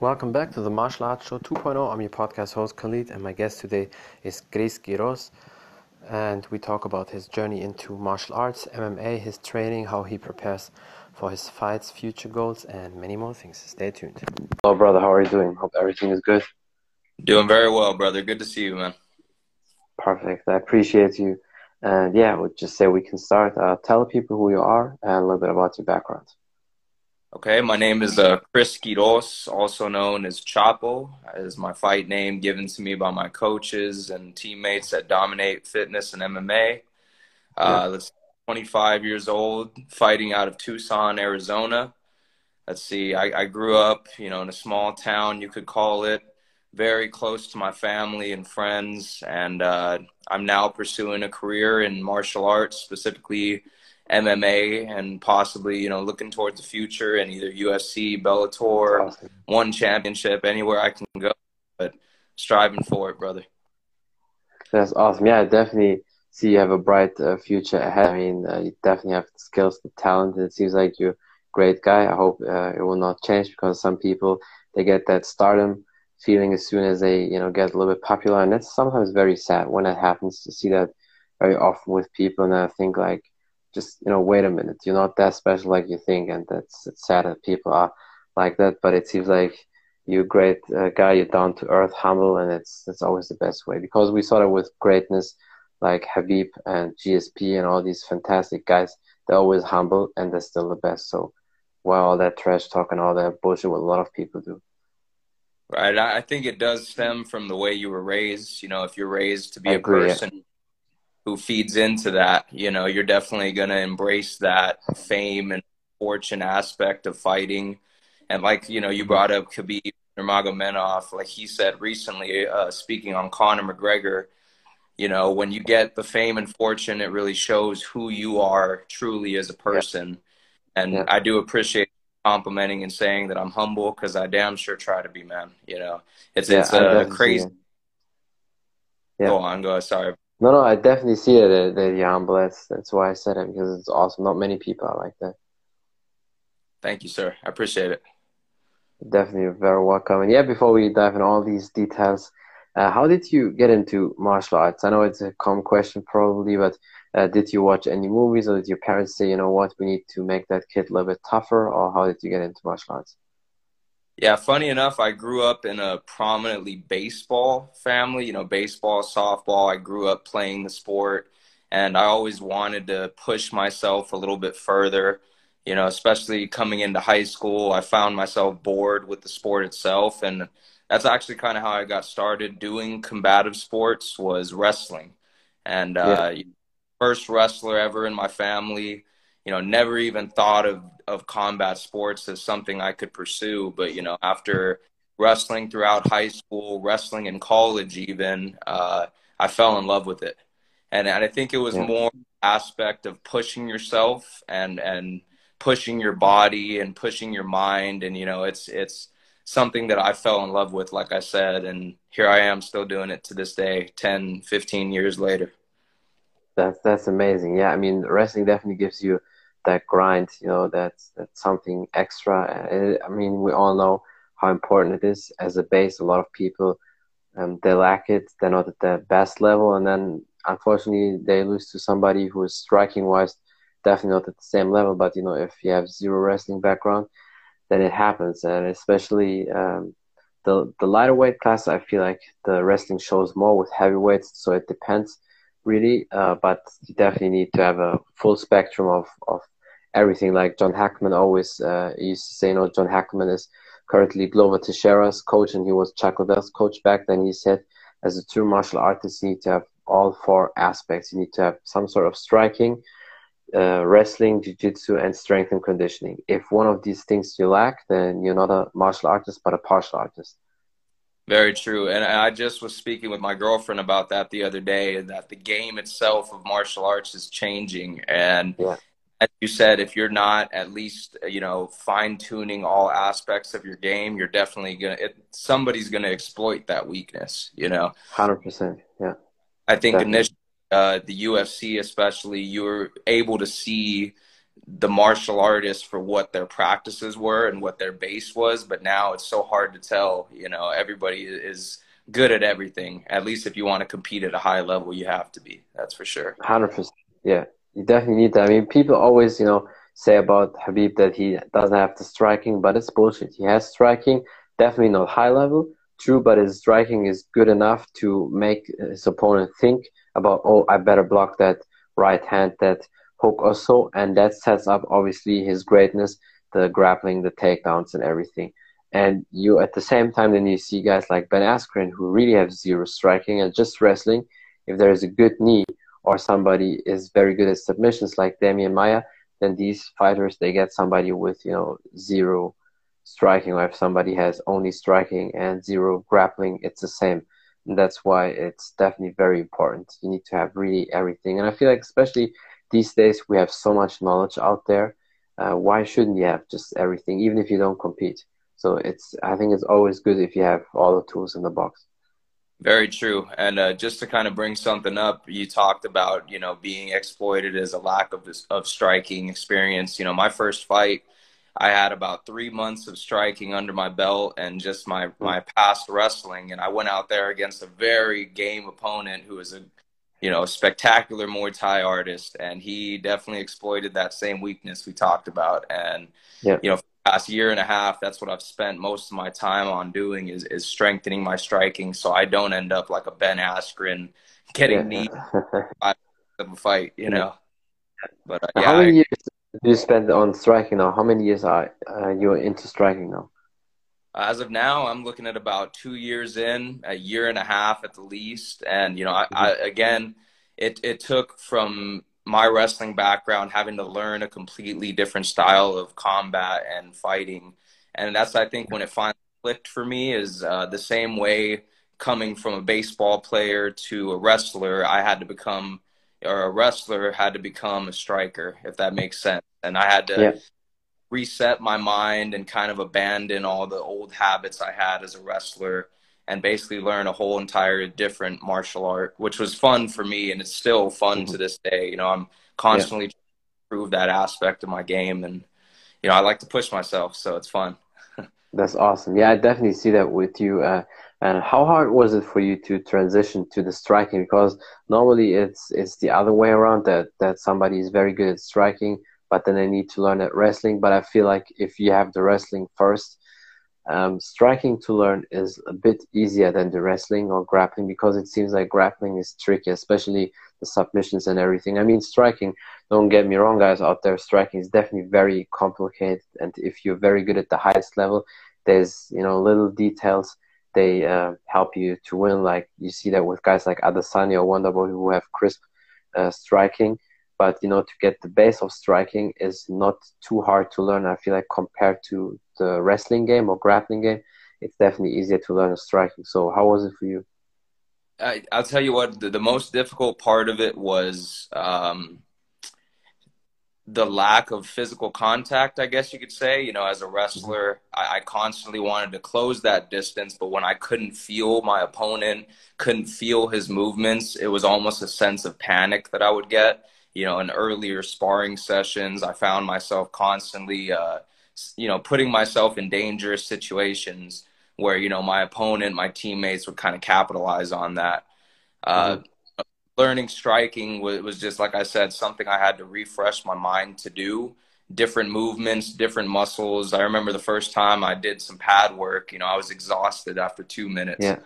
Welcome back to the Martial Arts Show 2.0. I'm your podcast host Khalid, and my guest today is Chris Quiroz. And we talk about his journey into martial arts, MMA, his training, how he prepares for his fights, future goals, and many more things. Stay tuned. Hello, brother. How are you doing? Hope everything is good. Doing very well, brother. Good to see you, man. Perfect. I appreciate you. And yeah, we'll just say we can start. Uh, tell people who you are and a little bit about your background. Okay, my name is uh, Chris Quiroz, also known as Chapo, is my fight name given to me by my coaches and teammates at Dominate Fitness and MMA. Uh, let's 25 years old, fighting out of Tucson, Arizona. Let's see, I, I grew up, you know, in a small town, you could call it, very close to my family and friends, and uh, I'm now pursuing a career in martial arts, specifically MMA and possibly, you know, looking towards the future and either UFC, Bellator, awesome. one championship, anywhere I can go, but striving for it, brother. That's awesome. Yeah, I definitely see you have a bright uh, future ahead. I mean, uh, you definitely have the skills, the talent. It seems like you're a great guy. I hope uh, it will not change because some people, they get that stardom feeling as soon as they, you know, get a little bit popular. And that's sometimes very sad when it happens to see that very often with people. And I think like, just you know wait a minute you're not that special like you think and that's it's sad that people are like that but it seems like you're a great uh, guy you're down to earth humble and it's that's always the best way because we saw that with greatness like Khabib and GSP and all these fantastic guys they're always humble and they're still the best so why all that trash talk and all that bullshit what a lot of people do. Right i think it does stem from the way you were raised you know if you're raised to be I a agree, person yeah who feeds into that. You know, you're definitely going to embrace that fame and fortune aspect of fighting. And like, you know, you brought up Khabib Nurmagomedov, like he said recently, uh, speaking on Conor McGregor, you know, when you get the fame and fortune, it really shows who you are truly as a person. Yeah. And yeah. I do appreciate complimenting and saying that I'm humble because I damn sure try to be, man. You know, it's yeah, it's a crazy. Yeah. Go on, go. Sorry. No, no, I definitely see it at, at Humble. That's that's why I said it because it's awesome. Not many people are like that. Thank you, sir. I appreciate it. Definitely very welcome. And yeah, before we dive in all these details, uh, how did you get into martial arts? I know it's a common question probably, but uh, did you watch any movies or did your parents say, you know what, we need to make that kid a little bit tougher, or how did you get into martial arts? Yeah, funny enough, I grew up in a prominently baseball family, you know, baseball, softball. I grew up playing the sport and I always wanted to push myself a little bit further, you know, especially coming into high school. I found myself bored with the sport itself and that's actually kind of how I got started doing combative sports was wrestling. And uh, first wrestler ever in my family, you know, never even thought of of combat sports as something I could pursue. But you know, after wrestling throughout high school, wrestling in college, even uh, I fell in love with it, and, and I think it was yeah. more aspect of pushing yourself and and pushing your body and pushing your mind, and you know, it's it's something that I fell in love with, like I said, and here I am still doing it to this day, 10, 15 years later. That's that's amazing. Yeah, I mean, wrestling definitely gives you that grind, you know, that's that's something extra. I mean, we all know how important it is as a base. A lot of people um, they lack it. They're not at the best level, and then unfortunately they lose to somebody who is striking wise definitely not at the same level. But you know, if you have zero wrestling background, then it happens, and especially um, the the lighter weight class. I feel like the wrestling shows more with heavyweights, so it depends really. Uh, but you definitely need to have a full spectrum of of everything. Like John Hackleman always uh, used to say, you know, John Hackleman is currently Glover Teixeira's coach, and he was Chuck Liddell's coach back then. He said, as a true martial artist, you need to have all four aspects. You need to have some sort of striking, uh, wrestling, jiu-jitsu, and strength and conditioning. If one of these things you lack, then you're not a martial artist, but a partial artist. Very true. And I just was speaking with my girlfriend about that the other day, that the game itself of martial arts is changing. And yeah as you said, if you're not at least you know fine tuning all aspects of your game, you're definitely gonna somebody's gonna exploit that weakness. You know, hundred percent. Yeah, I think definitely. initially uh, the UFC, especially, you were able to see the martial artists for what their practices were and what their base was. But now it's so hard to tell. You know, everybody is good at everything. At least if you want to compete at a high level, you have to be. That's for sure. Hundred percent. Yeah, you definitely need that. I mean, people always, you know, say about Khabib that he doesn't have the striking, but it's bullshit. He has striking, definitely not high level, true, but his striking is good enough to make his opponent think about, oh, I better block that right hand, that hook or so, and that sets up obviously his greatness, the grappling, the takedowns, and everything. And you, at the same time, then you see guys like Ben Askren who really have zero striking and just wrestling. If there is a good knee or somebody is very good at submissions like Demian Maia, then these fighters they get somebody with you know zero striking, or if somebody has only striking and zero grappling, it's the same. And that's why it's definitely very important. You need to have really everything. And I feel like especially these days we have so much knowledge out there. Uh, why shouldn't you have just everything, even if you don't compete? So it's I think it's always good if you have all the tools in the box. Very true. And uh, just to kind of bring something up, you talked about you know being exploited as a lack of of striking experience. You know, my first fight, I had about three months of striking under my belt and just my mm-hmm. my past wrestling, and I went out there against a very game opponent who was a you know, spectacular Muay Thai artist, and he definitely exploited that same weakness we talked about. And yeah. you know, past year and a half, that's what I've spent most of my time on doing is is strengthening my striking, so I don't end up like a Ben Askren getting yeah. knee of a fight, you know. But uh, yeah, how many I, years do you spend on striking now? How many years are uh, you into striking now? As of now, I'm looking at about two years in, a year and a half at the least, and you know, I, I mm-hmm. again, it it took from my wrestling background having to learn a completely different style of combat and fighting and that's i think when it finally clicked for me is uh, the same way coming from a baseball player to a wrestler i had to become or a wrestler had to become a striker if that makes sense and i had to yeah. Reset my mind and kind of abandon all the old habits i had as a wrestler and basically learn a whole entire different martial art, which was fun for me, and it's still fun mm-hmm. to this day. You know, I'm constantly yeah. improve that aspect of my game, and you know, I like to push myself, so it's fun. That's awesome. Yeah, I definitely see that with you. Uh, and how hard was it for you to transition to the striking? Because normally it's it's the other way around that that somebody is very good at striking, but then they need to learn at wrestling. But I feel like if you have the wrestling first, um, striking to learn is a bit easier than the wrestling or grappling because it seems like grappling is tricky, especially the submissions and everything. I mean, striking, don't get me wrong, guys out there, striking is definitely very complicated. And if you're very good at the highest level, there's, you know, little details they uh, help you to win. Like you see that with guys like Adesanya or Wonderboy who have crisp uh, striking but you know to get the base of striking is not too hard to learn. I feel like compared to the wrestling game or grappling game it's definitely easier to learn striking. So how was it for you? I, will tell you what the, the, most difficult part of it was um, the lack of physical contact i guess you could say. You know as a wrestler I, I constantly wanted to close that distance but when i couldn't feel my opponent couldn't feel his movements it was almost a sense of panic that i would get you know, in earlier sparring sessions, I found myself constantly, uh, you know, putting myself in dangerous situations where, you know, my opponent, my teammates would kind of capitalize on that. Uh, mm-hmm. Learning striking was, was just, like I said, something I had to refresh my mind to do. Different movements, different muscles. I remember the first time I did some pad work, you know, I was exhausted after two minutes. Yeah.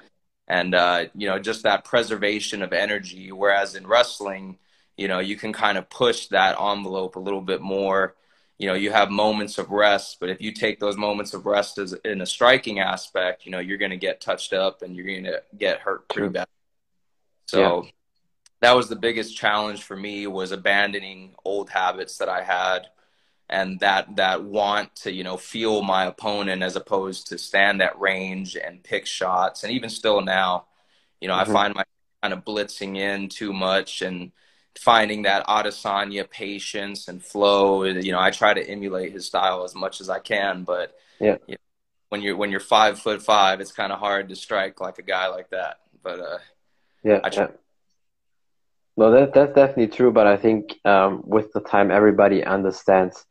And, uh, you know, just that preservation of energy. Whereas in wrestling, you know, you can kind of push that envelope a little bit more. You know, you have moments of rest, but if you take those moments of rest as in a striking aspect, you know, you're going to get touched up and you're going to get hurt pretty bad. So yeah. that was the biggest challenge for me was abandoning old habits that I had and that that want to you know feel my opponent as opposed to stand at range and pick shots and even still now you know mm-hmm. i find my kind of blitzing in too much and finding that Adesanya patience and flow. You know, I try to emulate his style as much as I can, but yeah, you know, when you're when you're five foot five, it's kind of hard to strike like a guy like that. But uh, yeah, I try. No, that that's definitely true. But I think um, with the time, everybody understands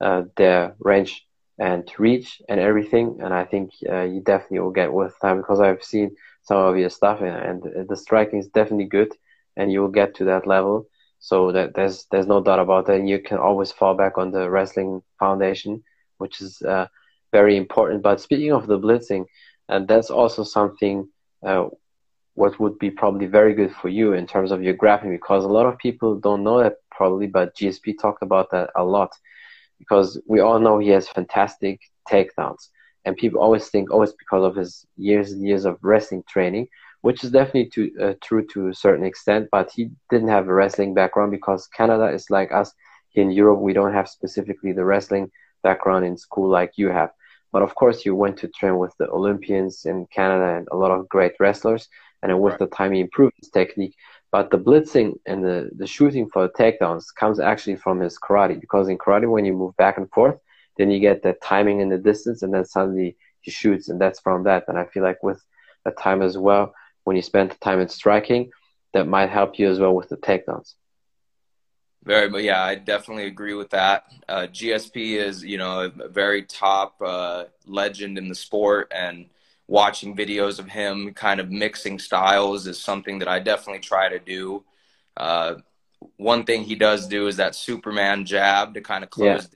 uh, their range and reach and everything. And I think uh, you definitely will get with time because I've seen some of your stuff and, and the striking is definitely good, and you will get to that level. So that there's there's no doubt about that. And you can always fall back on the wrestling foundation, which is uh, very important. But speaking of the blitzing, and that's also something uh, what would be probably very good for you in terms of your grappling because a lot of people don't know that probably, but GSP talked about that a lot because we all know he has fantastic takedowns. And people always think, oh, it's because of his years and years of wrestling training, which is definitely to, uh, true to a certain extent. But he didn't have a wrestling background because Canada is like us. In Europe, we don't have specifically the wrestling background in school like you have. But of course, you went to train with the Olympians in Canada and a lot of great wrestlers and with right. the time he improved his technique. But the blitzing and the, the shooting for the takedowns comes actually from his karate because in karate, when you move back and forth, then you get the timing in the distance, and then suddenly he shoots, and that's from that. And I feel like with the time as well, when you spend the time in striking, that might help you as well with the takedowns. Very, but yeah, I definitely agree with that. Uh, GSP is, you know, a very top uh, legend in the sport, and watching videos of him kind of mixing styles is something that I definitely try to do. Uh, one thing he does do is that Superman jab to kind of close.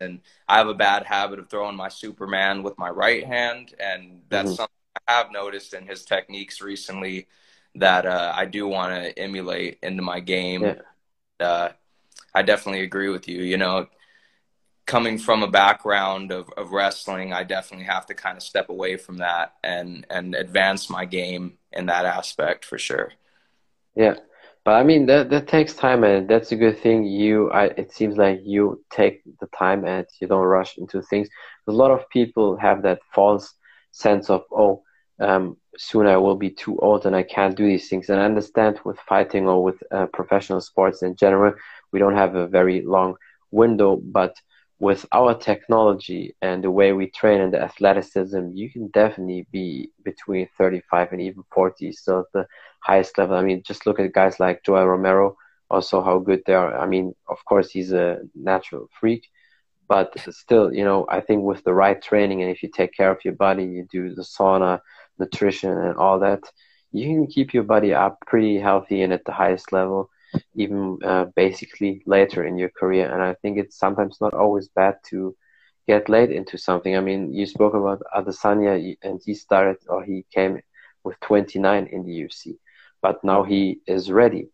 Yeah. And I have a bad habit of throwing my Superman with my right hand, and that's mm-hmm. something I have noticed in his techniques recently that uh, I do want to emulate into my game. Yeah. Uh, I definitely agree with you. You know, coming from a background of, of wrestling, I definitely have to kind of step away from that and and advance my game in that aspect for sure. Yeah, but I mean that that takes time, and that's a good thing. You, I, it seems like you take the time and you don't rush into things. A lot of people have that false sense of oh. Um, soon I will be too old and I can't do these things. And I understand with fighting or with uh, professional sports in general, we don't have a very long window, but with our technology and the way we train and the athleticism, you can definitely be between 35 and even 40, So at the highest level. I mean, just look at guys like Yoel Romero, also how good they are. I mean, of course, he's a natural freak, but still, you know, I think with the right training and if you take care of your body, you do the sauna, nutrition, and all that, you can keep your body up pretty healthy and at the highest level even uh, basically later in your career. And I think it's sometimes not always bad to get late into something. I mean, you spoke about Adesanya, and he started or he came with 29 in the UFC, but now he is ready.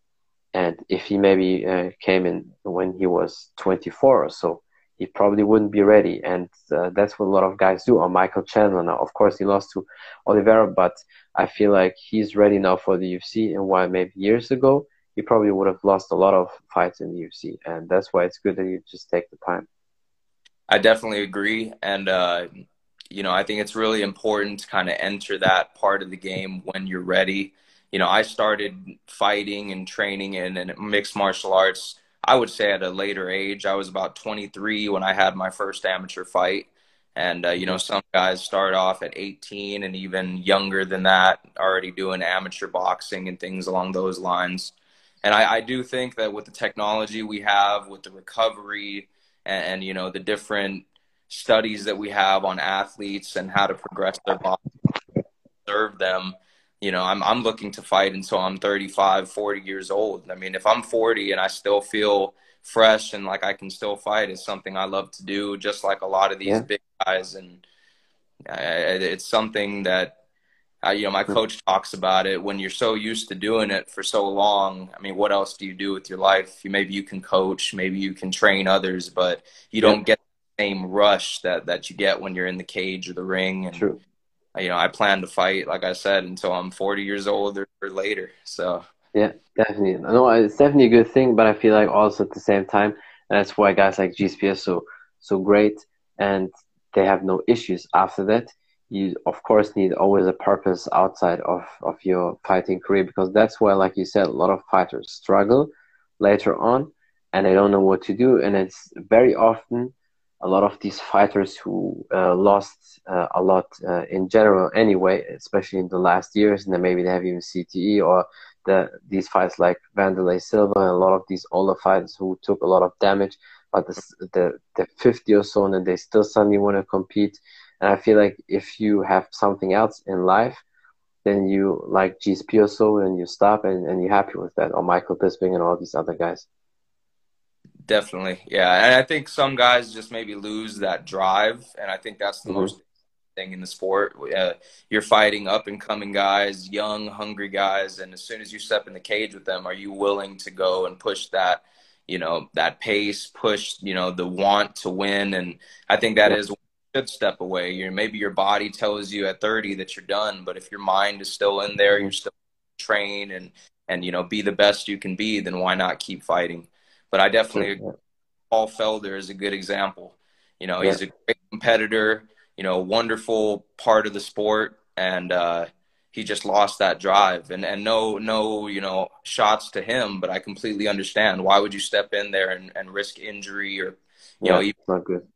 And if he maybe uh, came in when he was 24 or so, he probably wouldn't be ready. And uh, that's what a lot of guys do. Or Michael Chandler now, of course, he lost to Oliveira, but I feel like he's ready now for the UFC. And why maybe years ago, he probably would have lost a lot of fights in the UFC, and that's why it's good that you just take the time. I definitely agree, and uh, you know I think it's really important to kind of enter that part of the game when you're ready. You know, I started fighting and training in, in mixed martial arts. I would say at a later age. I was about 23 when I had my first amateur fight. And, uh, you know, some guys start off at 18 and even younger than that, already doing amateur boxing and things along those lines. And I, I do think that with the technology we have, with the recovery, and, and you know the different studies that we have on athletes and how to progress their body, serve them. You know, I'm I'm looking to fight until I'm 35, 40 years old. I mean, if I'm 40 and I still feel fresh and like I can still fight, it's something I love to do. Just like a lot of these yeah. big guys, and it's something that uh, you know, my coach talks about it. When you're so used to doing it for so long, I mean, what else do you do with your life? You, maybe you can coach, maybe you can train others, but you don't get the same rush that that you get when you're in the cage or the ring. And True. You know, I plan to fight, like I said, until I'm 40 years old or, or later. So yeah, definitely. No, it's definitely a good thing, but I feel like also at the same time, that's why guys like GSP are so so great, and they have no issues after that you of course need always a purpose outside of, of your fighting career because that's why, like you said a lot of fighters struggle later on and they don't know what to do and it's very often a lot of these fighters who uh, lost uh, a lot uh, in general anyway especially in the last years and then maybe they have even cte or the these fights like Wanderlei Silva and a lot of these older fighters who took a lot of damage, but the the, the 50 or so and they still suddenly want to compete. And I feel like if you have something else in life, then you like GSP or so, and you stop and, and you're happy with that, or Michael Bisping and all these other guys. Definitely, yeah. And I think some guys just maybe lose that drive, and I think that's the mm-hmm. most thing in the sport. Uh, you're fighting up and coming guys, young, hungry guys, and as soon as you step in the cage with them, are you willing to go and push that? You know that pace, push. You know the want to win, and I think that yeah. is should step away. You maybe your body tells you at 30 that you're done, but if your mind is still in there, you're still train and and you know be the best you can be, then why not keep fighting? But I definitely yeah. Paul Felder is a good example. You know, yeah. he's a great competitor. You know, wonderful part of the sport, and uh, he just lost that drive. And and no no you know shots to him, but I completely understand why would you step in there and, and risk injury or you yeah, know even, not good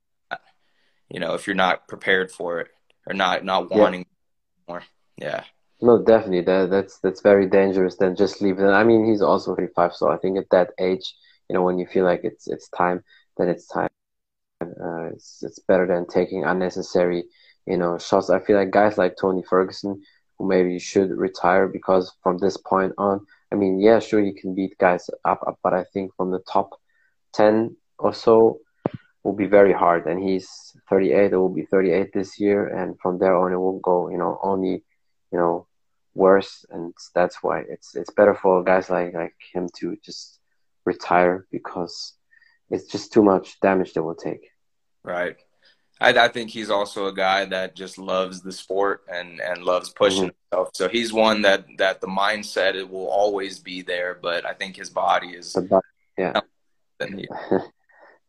you know, if you're not prepared for it or not not wanting yeah. more. Yeah. No, definitely. That that's that's very dangerous. Then just leave it. I mean, he's also 35, so I think at that age, you know, when you feel like it's it's time, then it's time. Uh, it's it's better than taking unnecessary, you know, shots. I feel like guys like Tony Ferguson, who maybe should retire because from this point on, I mean, yeah, sure you can beat guys up, up but I think from the top ten or so, will be very hard. And he's 38. It will be 38 this year, and from there on, it will go, you know, only, you know, worse. And that's why it's it's better for guys like like him to just retire because it's just too much damage that will take. Right. I, I think he's also a guy that just loves the sport and, and loves pushing mm-hmm. himself. So he's one that, that the mindset it will always be there, but I think his body is yeah.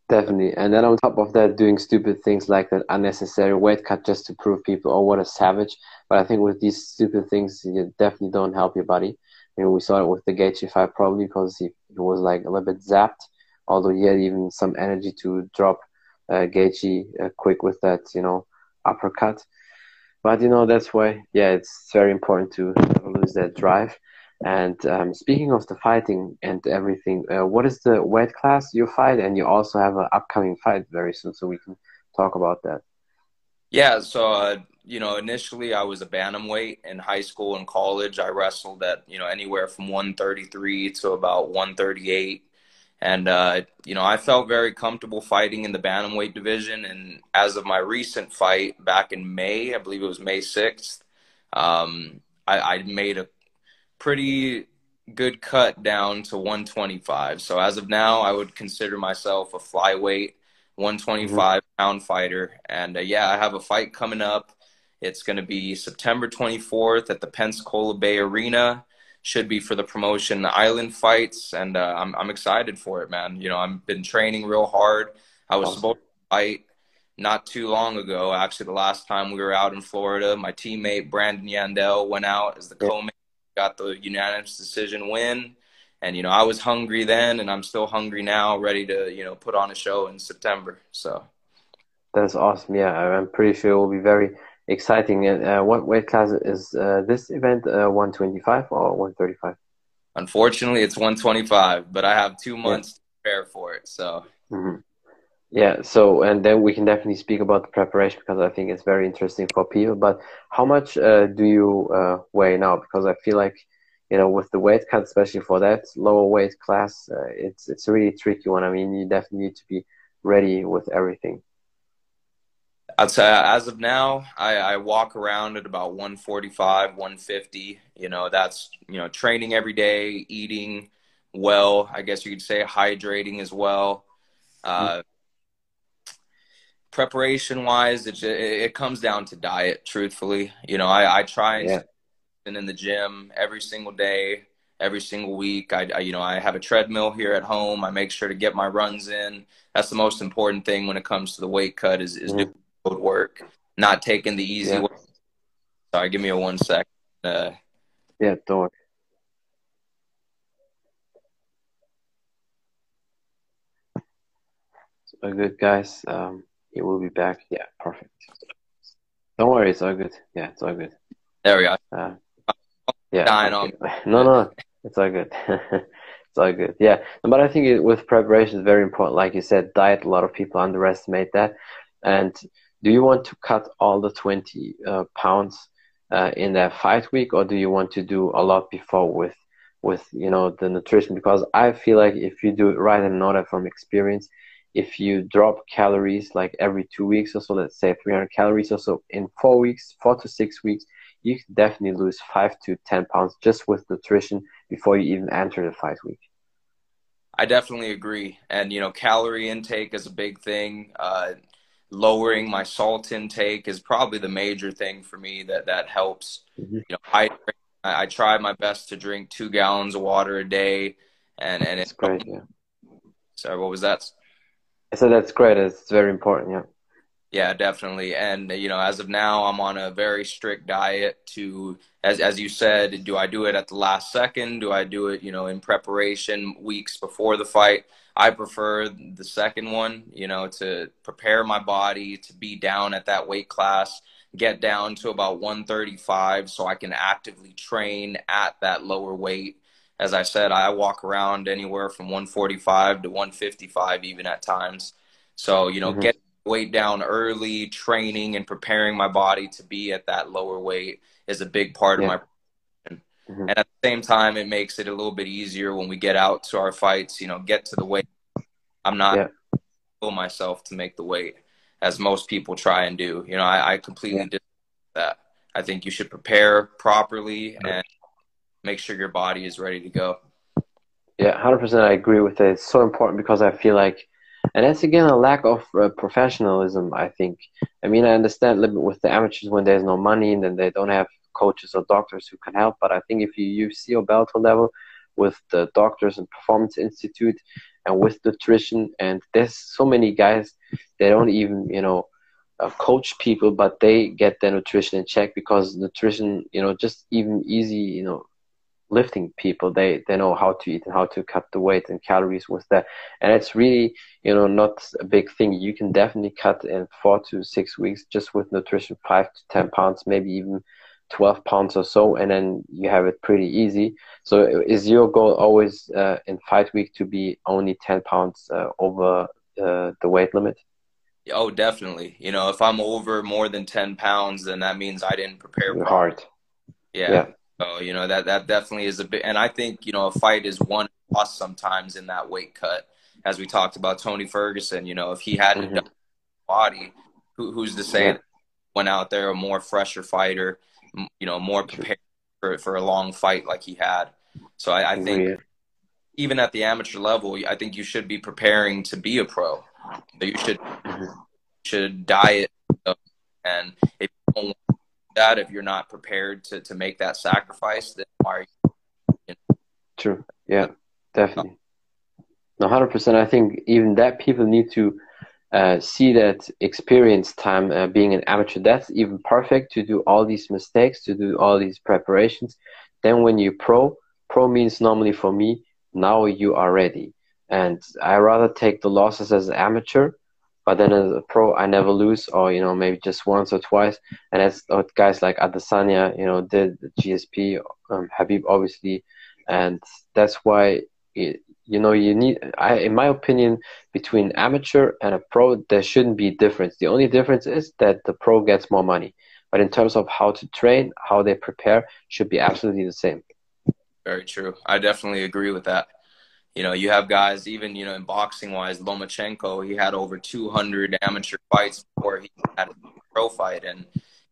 Definitely. And then on top of that, doing stupid things like that unnecessary weight cut just to prove people, oh, what a savage. But I think with these stupid things, you definitely don't help your body. I mean, we saw it with the Gaethje fight probably because he, he was like a little bit zapped, although he had even some energy to drop uh, Gaethje uh, quick with that, you know, uppercut. But, you know, that's why, yeah, it's very important to lose that drive. And um, speaking of the fighting and everything, uh, what is the weight class you fight? And you also have an upcoming fight very soon, so we can talk about that. Yeah, so uh, you know, initially I was a bantamweight in high school and college. I wrestled at you know anywhere from 133 to about 138, and uh, you know I felt very comfortable fighting in the bantamweight division. And as of my recent fight back in May, I believe it was May 6th, um, I, I made a pretty good cut down to 125. So as of now, I would consider myself a flyweight 125 mm-hmm. pound fighter. And uh, yeah, I have a fight coming up. It's going to be September 24th at the Pensacola Bay Arena. Should be for the promotion Island Fights, and uh, I'm I'm excited for it, man. You know, I've been training real hard. I was awesome. supposed to fight not too long ago. Actually, the last time we were out in Florida, my teammate Brandon Yandel went out as the co-main got the unanimous decision win. And you know, I was hungry then, and I'm still hungry now, ready to you know put on a show in September. So that's awesome. Yeah, I'm pretty sure it will be very exciting. And uh, what weight class is uh, this event? Uh, 125 or 135? Unfortunately, it's 125, but I have two months yeah. to prepare for it. So. Mm-hmm. Yeah, so and then we can definitely speak about the preparation because I think it's very interesting for people. But how much uh, do you uh, weigh now? Because I feel like you know with the weight cut, especially for that lower weight class, uh, it's it's a really tricky one. I mean, you definitely need to be ready with everything. I'd say as of now, I, I walk around at about 145, 150. You know, that's you know training every day, eating well. I guess you could say hydrating as well. Uh, preparation wise, it, it comes down to diet. Truthfully, you know, I, I try yeah. and in the gym every single day, every single week. I, I, you know I have a treadmill here at home. I make sure to get my runs in. That's the most important thing when it comes to the weight cut is is mm-hmm. Doing work, not taking the easy yeah. way. Sorry, give me a one sec. Uh, yeah, don't. Worry. So good, guys. Um, he will be back. Yeah, perfect. Don't worry, it's all good. Yeah, it's all good. There we go. Uh, yeah. Dying okay. on. No, no. It's all good. it's all good. Yeah, but I think it, with preparation is very important. Like you said, diet. A lot of people underestimate that. And do you want to cut all the twenty uh, pounds uh, in that fight week, or do you want to do a lot before with with you know the nutrition? Because I feel like if you do it right, and know from experience, if you drop calories like every two weeks or so, let's say 300 calories or so in four weeks, four to six weeks, you definitely lose five to 10 pounds just with nutrition before you even enter the fight week. I definitely agree. And, you know, calorie intake is a big thing. Uh, lowering my salt intake is probably the major thing for me that, that helps. Mm-hmm. You know, I, I try my best to drink two gallons of water a day. And, and it's great. Yeah. Sorry, what was that? So that's great. It's very important. Yeah. Yeah, definitely. And you know, as of now, I'm on a very strict diet. To as as you said, do I do it at the last second? Do I do it, you know, in preparation weeks before the fight? I prefer the second one. You know, to prepare my body to be down at that weight class, get down to about 135, so I can actively train at that lower weight. As I said, I walk around anywhere from 145 to 155, even at times. So you know, mm-hmm. get weight down early, training and preparing my body to be at that lower weight is a big part yeah. of my mm-hmm. and at the same time it makes it a little bit easier when we get out to our fights, you know, get to the weight. I'm not yeah. pull myself to make the weight as most people try and do. You know, I, I completely yeah. disagree that. I think you should prepare properly and make sure your body is ready to go. Yeah, 100% I agree with it. It's so important because I feel like and that's again a lack of uh, professionalism. I think. I mean, I understand with the amateurs when there's no money and then they don't have coaches or doctors who can help. But I think if you use CO Bellator level with the doctors and performance institute and with nutrition, and there's so many guys they don't even you know uh, coach people, but they get their nutrition in check because nutrition, you know, just even easy, you know, lifting people they they know how to eat and how to cut the weight and calories with that. And it's really you know not a big thing. You can definitely cut in four to six weeks just with nutrition five to ten pounds maybe even 12 pounds or so and then you have it pretty easy. So is your goal always uh, in fight week to be only 10 pounds uh, over uh, the weight limit? Oh definitely. You know if i'm over more than 10 pounds then that means i didn't prepare hard. Yeah. yeah so you know that that definitely is a bit, and I think you know a fight is won lost sometimes in that weight cut, as we talked about Tony Ferguson. You know, if he hadn't mm-hmm. done body, who, who's to say yeah. went out there a more fresher fighter, you know, more prepared for for a long fight like he had. So I, I think yeah. even at the amateur level, I think you should be preparing to be a pro. You should mm-hmm. should diet, and if that if you're not prepared to, to make that sacrifice then why are you, you know? true. Yeah definitely. No, 100% i think even that people need to uh, see that experience time uh, being an amateur. That's even perfect to do all these mistakes to do all these preparations. Then when you pro pro means normally for me now you are ready. And i rather take the losses as an amateur but then as a pro, I never lose, or you know maybe just once or twice. And as guys like Adesanya, you know, did GSP, um, Khabib, obviously, and that's why it, you know you need. I, in my opinion, between amateur and a pro, there shouldn't be a difference. The only difference is that the pro gets more money, but in terms of how to train, how they prepare, should be absolutely the same. Very true. I definitely agree with that. You know, you have guys even you know in boxing wise, Lomachenko, he had over 200 amateur fights before he had a pro fight, and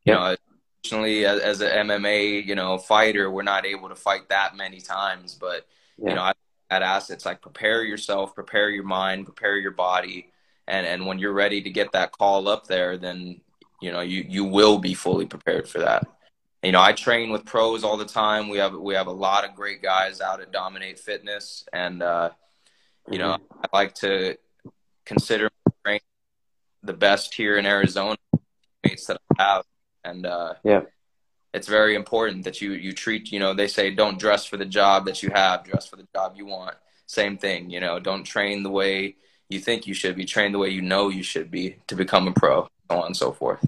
you know, unfortunately, as, as an MMA you know fighter, we're not able to fight that many times. But yeah. you know, I had assets like prepare yourself, prepare your mind, prepare your body, and and when you're ready to get that call up there, then you know you you will be fully prepared for that you know, I train with pros all the time. We have we have a lot of great guys out at Dominate Fitness, and uh, you know, mm-hmm. I like to consider the best here in Arizona mates that I have, and uh, yeah, it's very important that you you treat. You know, they say don't dress for the job that you have, dress for the job you want. Same thing, you know, don't train the way you think you should be, train the way you know you should be to become a pro, so on and so forth.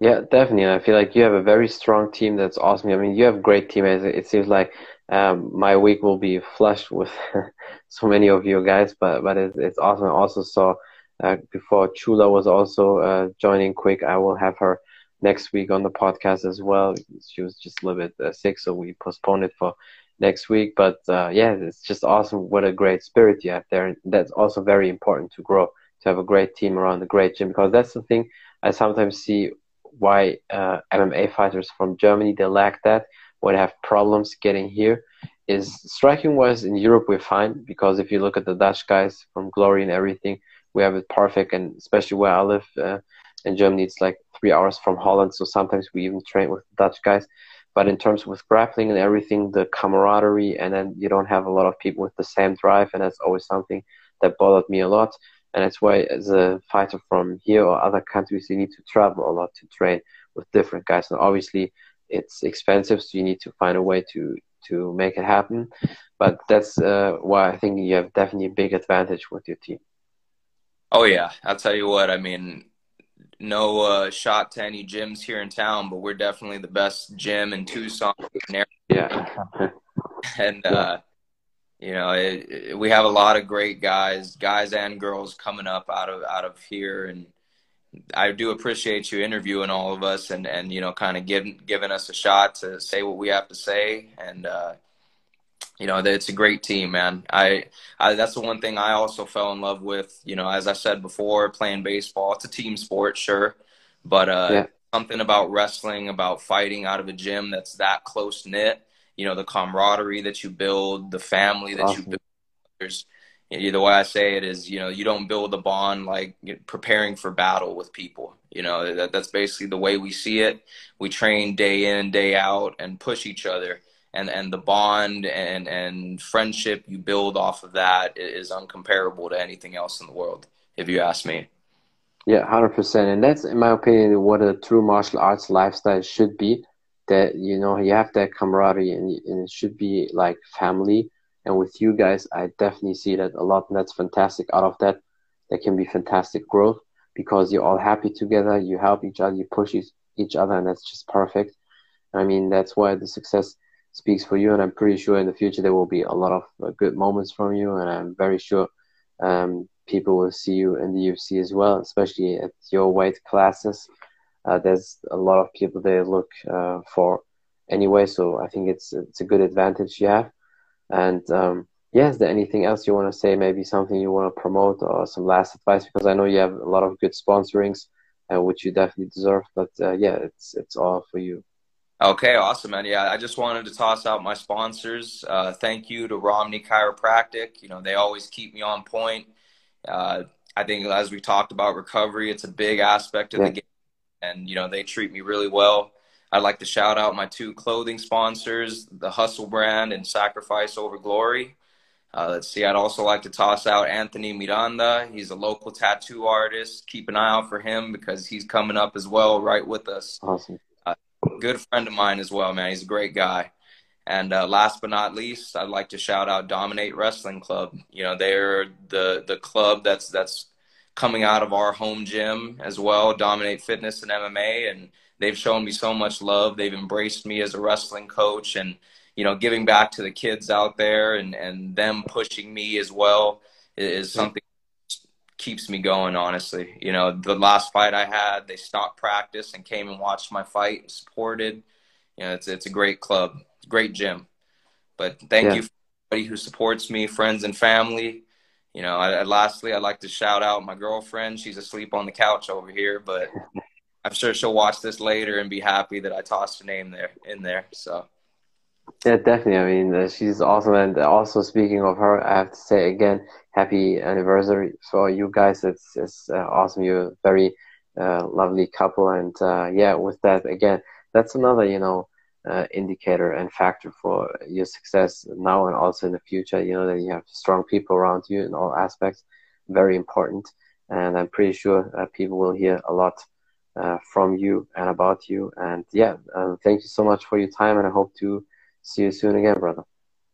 Yeah, definitely. I feel like you have a very strong team. That's awesome. I mean, you have great teammates. It seems like um, my week will be flushed with so many of you guys, but but it's, it's awesome. I also saw uh, before Chula was also uh, joining quick. I will have her next week on the podcast as well. She was just a little bit uh, sick, so we postponed it for next week. But uh, yeah, it's just awesome. What a great spirit you have there. And that's also very important to grow, to have a great team around a great gym, because that's the thing I sometimes see why uh, MMA fighters from Germany, they lack that, when have problems getting here. Is striking wise in Europe we're fine because if you look at the Dutch guys from Glory and everything, we have it perfect. And especially where I live uh, in Germany, it's like three hours from Holland, so sometimes we even train with Dutch guys. But in terms with grappling and everything, the camaraderie, and then you don't have a lot of people with the same drive, and that's always something that bothered me a lot. And that's why, as a fighter from here or other countries, you need to travel a lot to train with different guys. And obviously, it's expensive, so you need to find a way to to make it happen. But that's uh, why I think you have definitely a big advantage with your team. Oh yeah, I'll tell you what. I mean, no uh, shot to any gyms here in town, but we're definitely the best gym in Tucson. Yeah. and uh, you know, it, it, we have a lot of great guys, guys and girls coming up out of out of here, and I do appreciate you interviewing all of us and and you know, kind of giving giving us a shot to say what we have to say, and uh, you know, it's a great team, man. I, I that's the one thing I also fell in love with. You know, as I said before, playing baseball. It's a team sport, sure, but uh, yeah. something about wrestling, about fighting out of a gym that's that close knit. You know, the camaraderie that you build, the family that awesome. you build. There's, the way I say it is, you know, you don't build a bond like preparing for battle with people. You know, that, that's basically the way we see it. We train day in, day out, and push each other and and the bond and and friendship you build off of that is uncomparable to anything else in the world if you ask me yeah 100% and that's in my opinion what a true martial arts lifestyle should be that you know you have that camaraderie and, and it should be like family and with you guys i definitely see that a lot and that's fantastic out of that there can be fantastic growth because you're all happy together you help each other you push each other and that's just perfect i mean that's why the success speaks for you. And I'm pretty sure in the future there will be a lot of uh, good moments from you. And I'm very sure um, people will see you in the UFC as well, especially at your weight classes. Uh, there's a lot of people they look uh, for anyway. So I think it's it's a good advantage you have. And um, yeah, is there anything else you want to say? Maybe something you want to promote or some last advice? Because I know you have a lot of good sponsorings, uh, which you definitely deserve. But uh, yeah, it's it's all for you. Okay, awesome, man. Yeah, I just wanted to toss out my sponsors. Uh, thank you to Romney Chiropractic. You know, they always keep me on point. Uh, I think as we talked about recovery, it's a big aspect of yeah. the game, and you know they treat me really well. I'd like to shout out my two clothing sponsors, the Hustle Brand and Sacrifice Over Glory. Uh, let's see. I'd also like to toss out Anthony Miranda. He's a local tattoo artist. Keep an eye out for him because he's coming up as well, right with us. Awesome good friend of mine as well, man. He's a great guy. And uh, last but not least, I'd like to shout out Dominate Wrestling Club. You know, they're the the club that's that's coming out of our home gym as well, Dominate Fitness and MMA, and they've shown me so much love. They've embraced me as a wrestling coach, and you know, giving back to the kids out there, and and them pushing me as well is mm-hmm. something keeps me going honestly. You know the last fight i had they stopped practice and came and watched my fight and supported. You know it's it's a great club great gym. But thank yeah. you for everybody who supports me friends and family you know I, lastly i'd like to shout out my girlfriend she's asleep on the couch over here but i'm sure she'll watch this later and be happy that i tossed her name there in there so yeah, definitely. I mean, uh, she's awesome. And also, speaking of her, I have to say again, happy anniversary for you guys. It's it's uh, awesome. You're a very uh, lovely couple. And uh, yeah, with that, again, that's another, you know, uh, indicator and factor for your success now and also in the future. You know, that you have strong people around you in all aspects. Very important. And I'm pretty sure uh, people will hear a lot. from you and about you, and yeah, thank you so much for your time, and I hope to See you soon again, brother.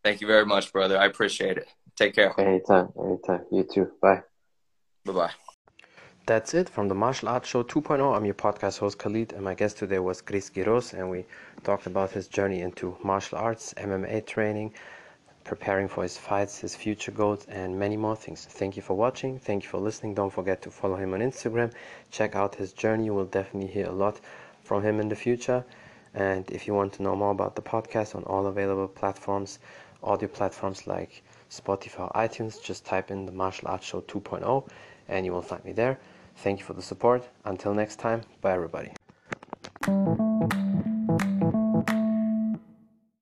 Thank you very much, brother. I appreciate it. Take care. Anytime, anytime. You too. Bye. Bye bye. That's it from the Martial Arts Show 2.0. I'm your podcast host Khalid, and my guest today was Chris Quiroz, and we talked about his journey into martial arts, MMA training, preparing for his fights, his future goals, and many more things. Thank you for watching. Thank you for listening. Don't forget to follow him on Instagram. Check out his journey. You will definitely hear a lot from him in the future. And if you want to know more about the podcast on all available platforms, audio platforms like Spotify, iTunes, just type in the Martial Arts Show 2.0 and you will find me there. Thank you for the support. Until next time, bye everybody.